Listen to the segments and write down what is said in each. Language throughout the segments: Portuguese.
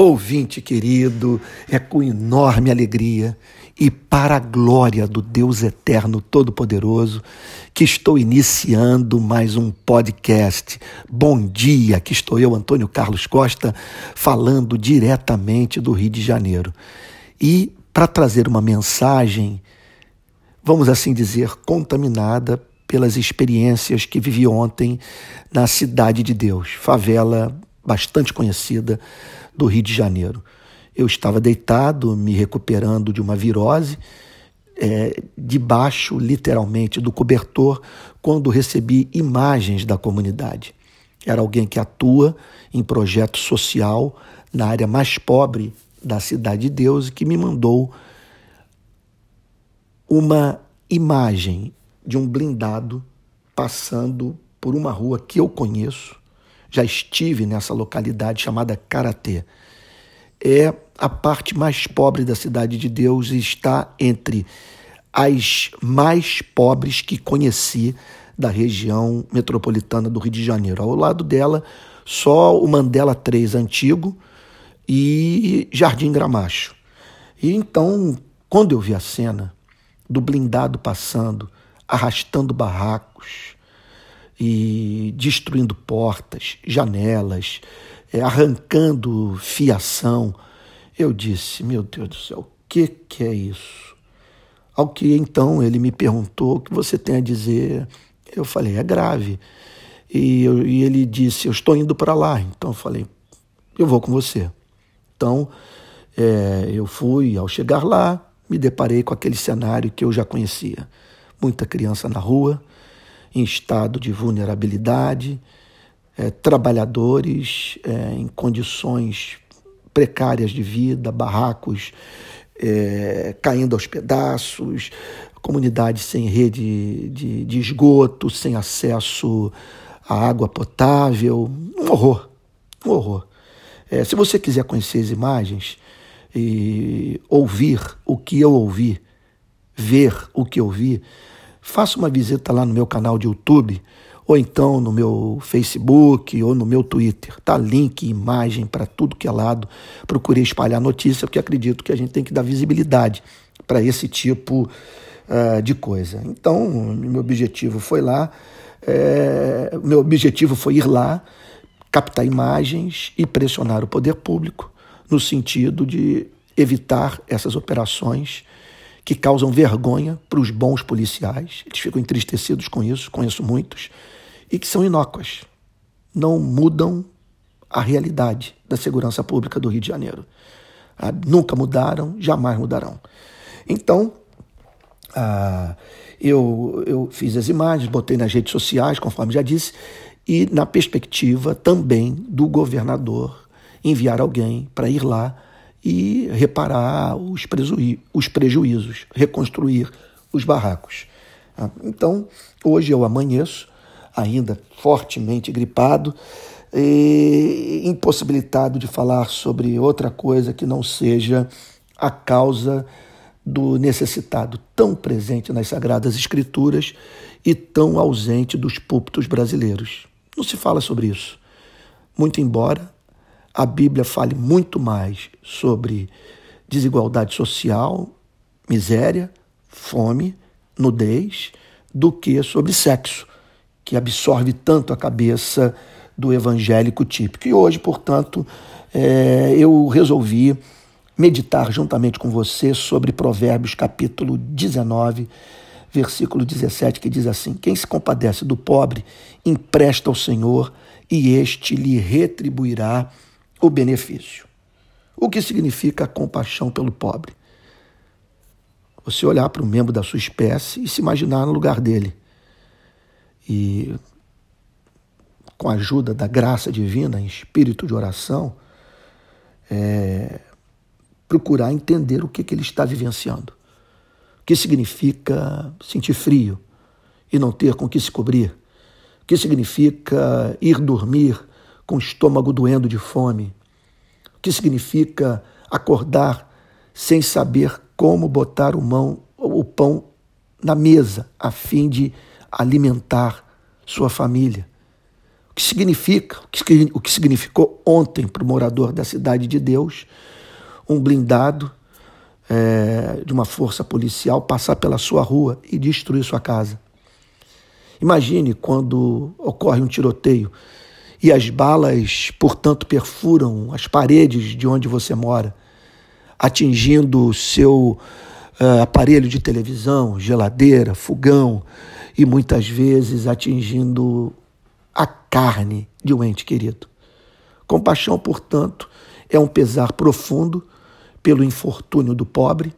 Ouvinte querido, é com enorme alegria e para a glória do Deus Eterno Todo-Poderoso que estou iniciando mais um podcast. Bom dia, aqui estou eu, Antônio Carlos Costa, falando diretamente do Rio de Janeiro. E para trazer uma mensagem, vamos assim dizer, contaminada pelas experiências que vivi ontem na Cidade de Deus, favela bastante conhecida do Rio de Janeiro. Eu estava deitado, me recuperando de uma virose, é, debaixo, literalmente, do cobertor, quando recebi imagens da comunidade. Era alguém que atua em projeto social na área mais pobre da Cidade de Deus e que me mandou uma imagem de um blindado passando por uma rua que eu conheço, já estive nessa localidade chamada Karatê. É a parte mais pobre da cidade de Deus e está entre as mais pobres que conheci da região metropolitana do Rio de Janeiro. Ao lado dela, só o Mandela 3 antigo e Jardim Gramacho. E então, quando eu vi a cena do blindado passando, arrastando barracos, e destruindo portas, janelas, é, arrancando fiação. Eu disse: Meu Deus do céu, o que, que é isso? Ao que então ele me perguntou o que você tem a dizer. Eu falei: É grave. E, eu, e ele disse: Eu estou indo para lá. Então eu falei: Eu vou com você. Então é, eu fui. Ao chegar lá, me deparei com aquele cenário que eu já conhecia: muita criança na rua em estado de vulnerabilidade, é, trabalhadores é, em condições precárias de vida, barracos é, caindo aos pedaços, comunidades sem rede de, de esgoto, sem acesso à água potável. Um horror, um horror. É, se você quiser conhecer as imagens e ouvir o que eu ouvi, ver o que eu vi, faça uma visita lá no meu canal de YouTube, ou então no meu Facebook, ou no meu Twitter. Tá link, imagem para tudo que é lado. Procurei espalhar notícia, porque acredito que a gente tem que dar visibilidade para esse tipo uh, de coisa. Então, meu objetivo foi lá, é, meu objetivo foi ir lá, captar imagens e pressionar o poder público no sentido de evitar essas operações que causam vergonha para os bons policiais. Eles ficam entristecidos com isso, conheço muitos, e que são inócuas. Não mudam a realidade da segurança pública do Rio de Janeiro. Ah, nunca mudaram, jamais mudarão. Então, ah, eu, eu fiz as imagens, botei nas redes sociais, conforme já disse, e na perspectiva também do governador enviar alguém para ir lá e reparar os, os prejuízos, reconstruir os barracos. Ah, então, hoje eu amanheço, ainda fortemente gripado, e impossibilitado de falar sobre outra coisa que não seja a causa do necessitado tão presente nas Sagradas Escrituras e tão ausente dos púlpitos brasileiros. Não se fala sobre isso. Muito embora a Bíblia fale muito mais sobre desigualdade social, miséria, fome, nudez, do que sobre sexo, que absorve tanto a cabeça do evangélico típico. E hoje, portanto, é, eu resolvi meditar juntamente com você sobre Provérbios capítulo 19, versículo 17, que diz assim: Quem se compadece do pobre, empresta ao Senhor, e este lhe retribuirá o benefício. O que significa compaixão pelo pobre? Você olhar para um membro da sua espécie e se imaginar no lugar dele. E, com a ajuda da graça divina, em espírito de oração, é, procurar entender o que, que ele está vivenciando. O que significa sentir frio e não ter com que se cobrir. O que significa ir dormir com o estômago doendo de fome. O que significa acordar sem saber como botar o, mão, o pão na mesa a fim de alimentar sua família. O que significa, o que significou ontem para o morador da cidade de Deus, um blindado é, de uma força policial passar pela sua rua e destruir sua casa. Imagine quando ocorre um tiroteio e as balas, portanto, perfuram as paredes de onde você mora, atingindo seu uh, aparelho de televisão, geladeira, fogão e muitas vezes atingindo a carne de um ente querido. Compaixão, portanto, é um pesar profundo pelo infortúnio do pobre,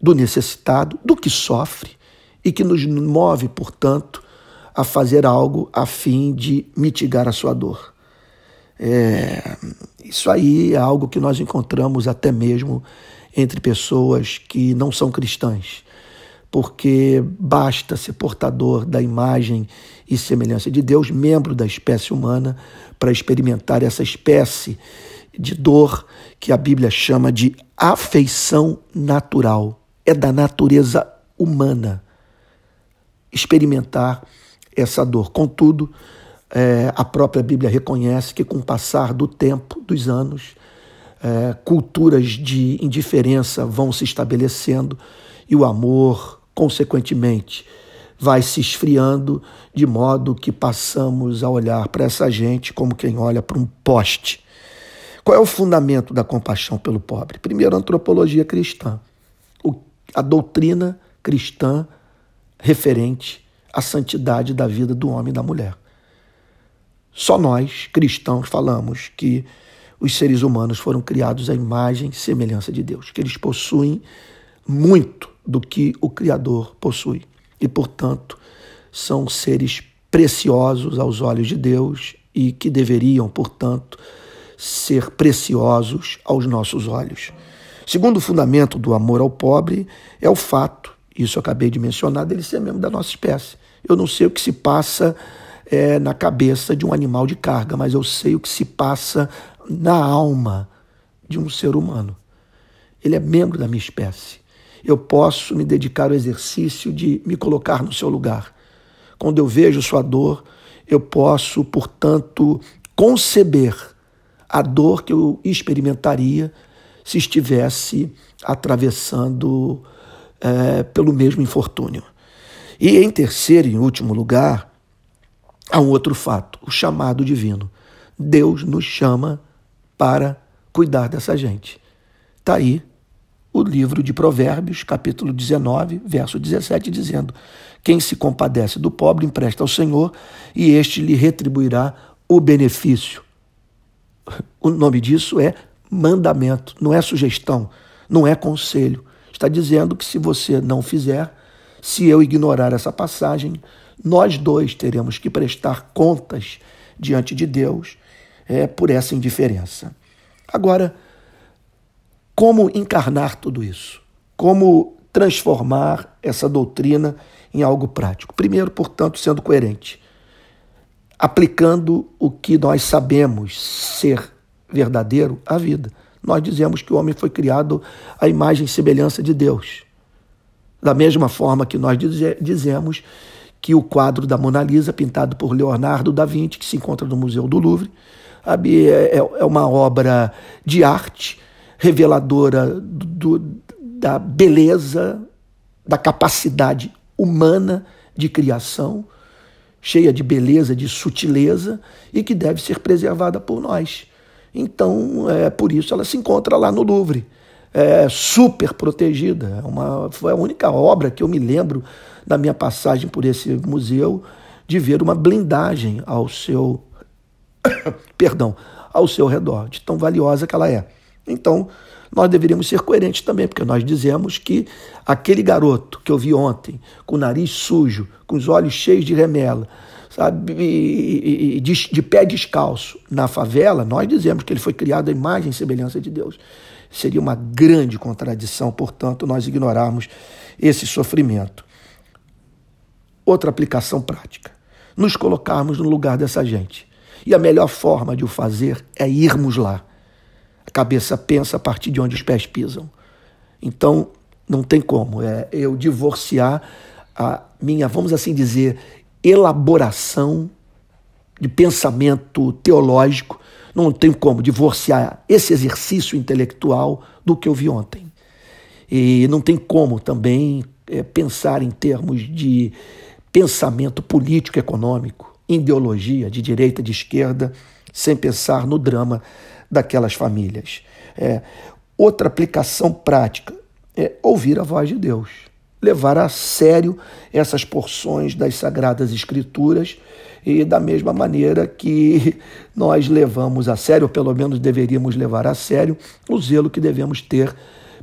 do necessitado, do que sofre e que nos move, portanto, a fazer algo a fim de mitigar a sua dor. É, isso aí é algo que nós encontramos até mesmo entre pessoas que não são cristãs, porque basta ser portador da imagem e semelhança de Deus, membro da espécie humana, para experimentar essa espécie de dor que a Bíblia chama de afeição natural. É da natureza humana experimentar essa dor. Contudo, é, a própria Bíblia reconhece que, com o passar do tempo, dos anos, é, culturas de indiferença vão se estabelecendo e o amor, consequentemente, vai se esfriando, de modo que passamos a olhar para essa gente como quem olha para um poste. Qual é o fundamento da compaixão pelo pobre? Primeiro, a antropologia cristã, a doutrina cristã referente a santidade da vida do homem e da mulher. Só nós, cristãos, falamos que os seres humanos foram criados à imagem e semelhança de Deus, que eles possuem muito do que o Criador possui e, portanto, são seres preciosos aos olhos de Deus e que deveriam, portanto, ser preciosos aos nossos olhos. Segundo fundamento do amor ao pobre é o fato isso eu acabei de mencionar, dele ser membro da nossa espécie. Eu não sei o que se passa é, na cabeça de um animal de carga, mas eu sei o que se passa na alma de um ser humano. Ele é membro da minha espécie. Eu posso me dedicar ao exercício de me colocar no seu lugar. Quando eu vejo sua dor, eu posso, portanto, conceber a dor que eu experimentaria se estivesse atravessando é, pelo mesmo infortúnio. E em terceiro e último lugar, há um outro fato, o chamado divino. Deus nos chama para cuidar dessa gente. Está aí o livro de Provérbios, capítulo 19, verso 17, dizendo: Quem se compadece do pobre empresta ao Senhor, e este lhe retribuirá o benefício. O nome disso é mandamento, não é sugestão, não é conselho, Está dizendo que se você não fizer, se eu ignorar essa passagem, nós dois teremos que prestar contas diante de Deus é, por essa indiferença. Agora, como encarnar tudo isso? Como transformar essa doutrina em algo prático? Primeiro, portanto, sendo coerente, aplicando o que nós sabemos ser verdadeiro à vida. Nós dizemos que o homem foi criado à imagem e semelhança de Deus. Da mesma forma que nós dizemos que o quadro da Mona Lisa, pintado por Leonardo da Vinci, que se encontra no Museu do Louvre, é, é uma obra de arte reveladora do, da beleza, da capacidade humana de criação, cheia de beleza, de sutileza e que deve ser preservada por nós. Então, é por isso ela se encontra lá no Louvre, é, super protegida. É uma, foi a única obra que eu me lembro da minha passagem por esse museu de ver uma blindagem ao seu perdão, ao seu redor, de tão valiosa que ela é. Então, nós deveríamos ser coerentes também, porque nós dizemos que aquele garoto que eu vi ontem, com o nariz sujo, com os olhos cheios de remela, sabe, de, de pé descalço na favela, nós dizemos que ele foi criado à imagem e semelhança de Deus. Seria uma grande contradição, portanto, nós ignorarmos esse sofrimento. Outra aplicação prática: nos colocarmos no lugar dessa gente. E a melhor forma de o fazer é irmos lá. A cabeça pensa a partir de onde os pés pisam. Então, não tem como. É eu divorciar a minha, vamos assim dizer, elaboração de pensamento teológico, não tenho como divorciar esse exercício intelectual do que eu vi ontem. E não tem como também é, pensar em termos de pensamento político econômico, ideologia de direita, de esquerda, sem pensar no drama daquelas famílias. É, outra aplicação prática é ouvir a voz de Deus, levar a sério essas porções das Sagradas Escrituras e da mesma maneira que nós levamos a sério, ou pelo menos deveríamos levar a sério, o zelo que devemos ter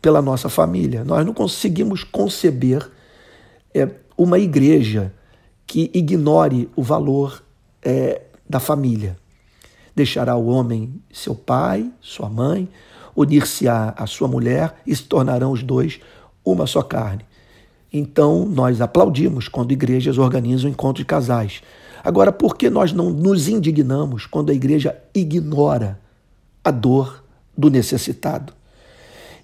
pela nossa família. Nós não conseguimos conceber é, uma igreja que ignore o valor é, da família. Deixará o homem seu pai, sua mãe, unir-se-á a sua mulher e se tornarão os dois uma só carne. Então, nós aplaudimos quando igrejas organizam encontros de casais. Agora, por que nós não nos indignamos quando a igreja ignora a dor do necessitado?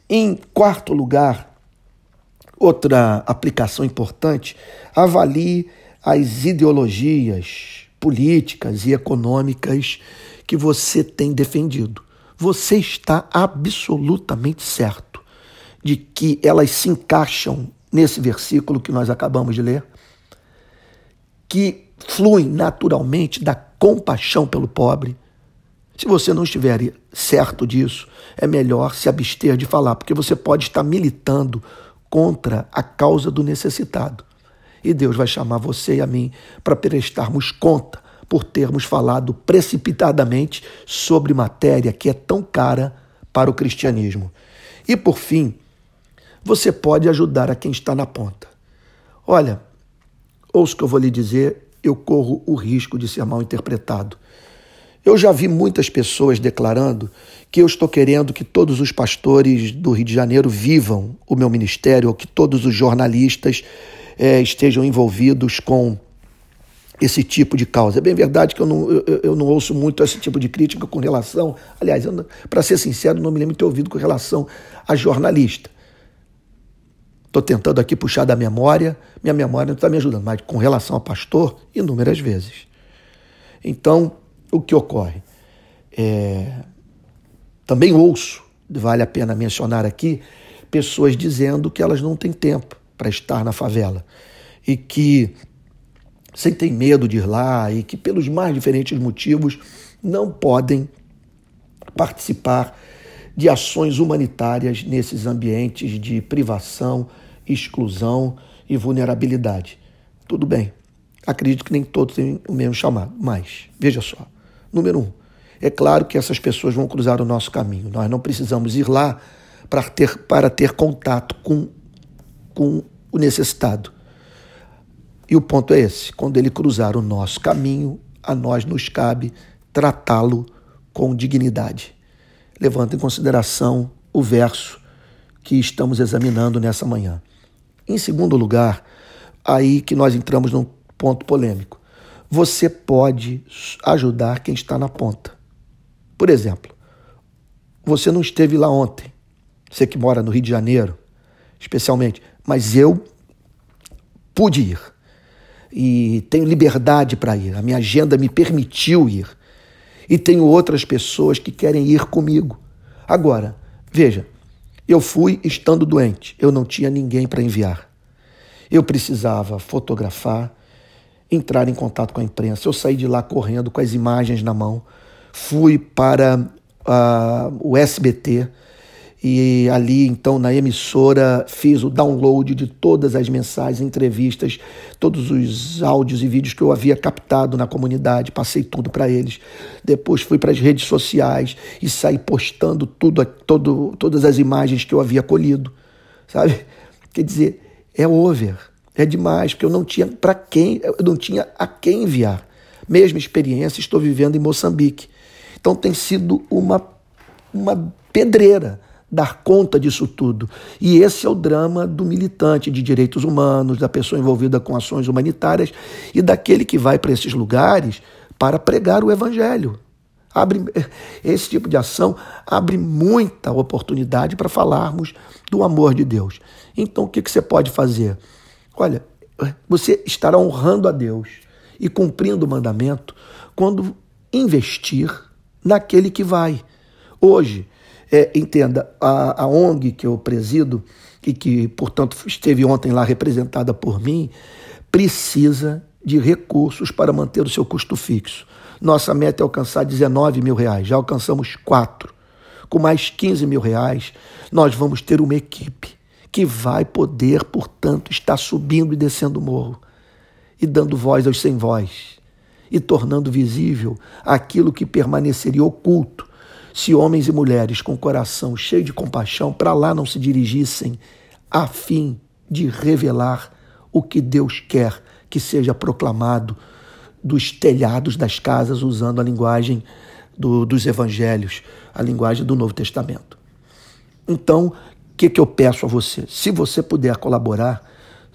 Em quarto lugar, outra aplicação importante, avalie as ideologias políticas e econômicas que você tem defendido. Você está absolutamente certo de que elas se encaixam nesse versículo que nós acabamos de ler, que fluem naturalmente da compaixão pelo pobre. Se você não estiver certo disso, é melhor se abster de falar, porque você pode estar militando contra a causa do necessitado. E Deus vai chamar você e a mim para prestarmos conta por termos falado precipitadamente sobre matéria que é tão cara para o cristianismo. E por fim, você pode ajudar a quem está na ponta. Olha, ouça o que eu vou lhe dizer, eu corro o risco de ser mal interpretado. Eu já vi muitas pessoas declarando que eu estou querendo que todos os pastores do Rio de Janeiro vivam o meu ministério, ou que todos os jornalistas é, estejam envolvidos com esse tipo de causa. É bem verdade que eu não, eu, eu não ouço muito esse tipo de crítica com relação. Aliás, para ser sincero, não me lembro de ter ouvido com relação a jornalista. Estou tentando aqui puxar da memória, minha memória não está me ajudando, mas com relação a pastor, inúmeras vezes. Então, o que ocorre? É... Também ouço, vale a pena mencionar aqui, pessoas dizendo que elas não têm tempo para estar na favela e que sentem medo de ir lá e que, pelos mais diferentes motivos, não podem participar de ações humanitárias nesses ambientes de privação, exclusão e vulnerabilidade. Tudo bem, acredito que nem todos têm o mesmo chamado, mas veja só. Número um, é claro que essas pessoas vão cruzar o nosso caminho. Nós não precisamos ir lá para ter, para ter contato com, com o necessitado. E o ponto é esse: quando ele cruzar o nosso caminho, a nós nos cabe tratá-lo com dignidade levando em consideração o verso que estamos examinando nessa manhã. Em segundo lugar, aí que nós entramos num ponto polêmico. Você pode ajudar quem está na ponta. Por exemplo, você não esteve lá ontem, você que mora no Rio de Janeiro, especialmente, mas eu pude ir e tenho liberdade para ir. A minha agenda me permitiu ir e tenho outras pessoas que querem ir comigo. Agora, veja, eu fui estando doente, eu não tinha ninguém para enviar. Eu precisava fotografar, entrar em contato com a imprensa. Eu saí de lá correndo com as imagens na mão, fui para uh, o SBT e ali, então, na emissora, fiz o download de todas as mensagens, entrevistas, todos os áudios e vídeos que eu havia captado na comunidade, passei tudo para eles. Depois fui para as redes sociais e saí postando tudo, todo, todas as imagens que eu havia colhido, sabe? Quer dizer, é over, é demais, porque eu não tinha para quem, eu não tinha a quem enviar. Mesma experiência estou vivendo em Moçambique. Então tem sido uma, uma pedreira dar conta disso tudo. E esse é o drama do militante de direitos humanos, da pessoa envolvida com ações humanitárias e daquele que vai para esses lugares para pregar o evangelho. Abre, esse tipo de ação abre muita oportunidade para falarmos do amor de Deus. Então, o que, que você pode fazer? Olha, você estará honrando a Deus e cumprindo o mandamento quando investir naquele que vai. Hoje, é, entenda, a, a ONG que eu presido e que, portanto, esteve ontem lá representada por mim, precisa de recursos para manter o seu custo fixo. Nossa meta é alcançar 19 mil reais, já alcançamos 4. Com mais 15 mil reais, nós vamos ter uma equipe que vai poder, portanto, estar subindo e descendo o morro e dando voz aos sem voz e tornando visível aquilo que permaneceria oculto se homens e mulheres com coração cheio de compaixão para lá não se dirigissem a fim de revelar o que Deus quer que seja proclamado dos telhados das casas usando a linguagem do, dos evangelhos, a linguagem do Novo Testamento. Então, o que, que eu peço a você? Se você puder colaborar,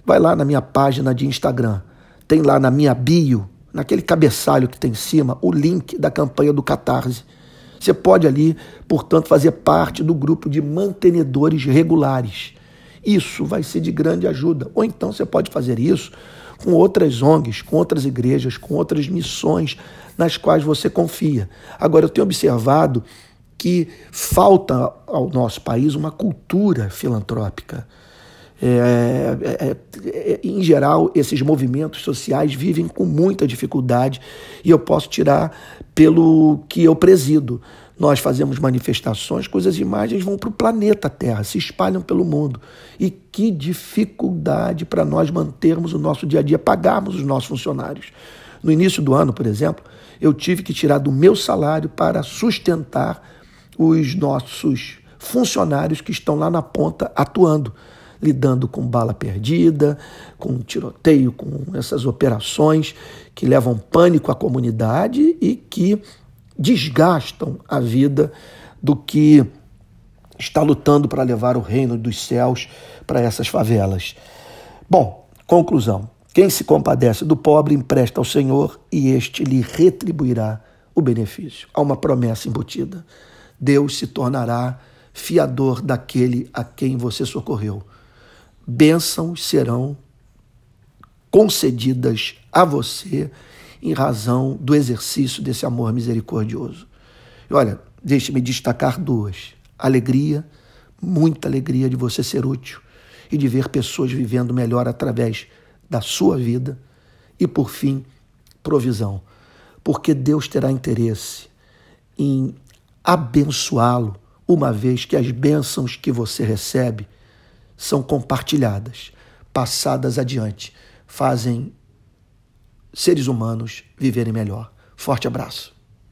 vai lá na minha página de Instagram, tem lá na minha bio, naquele cabeçalho que tem em cima, o link da campanha do Catarse. Você pode ali, portanto, fazer parte do grupo de mantenedores regulares. Isso vai ser de grande ajuda. Ou então você pode fazer isso com outras ONGs, com outras igrejas, com outras missões nas quais você confia. Agora, eu tenho observado que falta ao nosso país uma cultura filantrópica. É, é, é, em geral, esses movimentos sociais vivem com muita dificuldade e eu posso tirar pelo que eu presido. Nós fazemos manifestações, cujas imagens vão para o planeta Terra, se espalham pelo mundo. E que dificuldade para nós mantermos o nosso dia a dia, pagarmos os nossos funcionários. No início do ano, por exemplo, eu tive que tirar do meu salário para sustentar os nossos funcionários que estão lá na ponta atuando, lidando com bala perdida, com tiroteio, com essas operações que levam pânico à comunidade e que desgastam a vida do que está lutando para levar o reino dos céus para essas favelas. Bom, conclusão. Quem se compadece do pobre empresta ao Senhor e este lhe retribuirá o benefício. Há uma promessa embutida. Deus se tornará fiador daquele a quem você socorreu. Bênçãos serão concedidas a você em razão do exercício desse amor misericordioso. E olha, deixe-me destacar duas: alegria, muita alegria de você ser útil e de ver pessoas vivendo melhor através da sua vida, e por fim, provisão, porque Deus terá interesse em abençoá-lo, uma vez que as bênçãos que você recebe são compartilhadas, passadas adiante, fazem seres humanos viverem melhor. Forte abraço.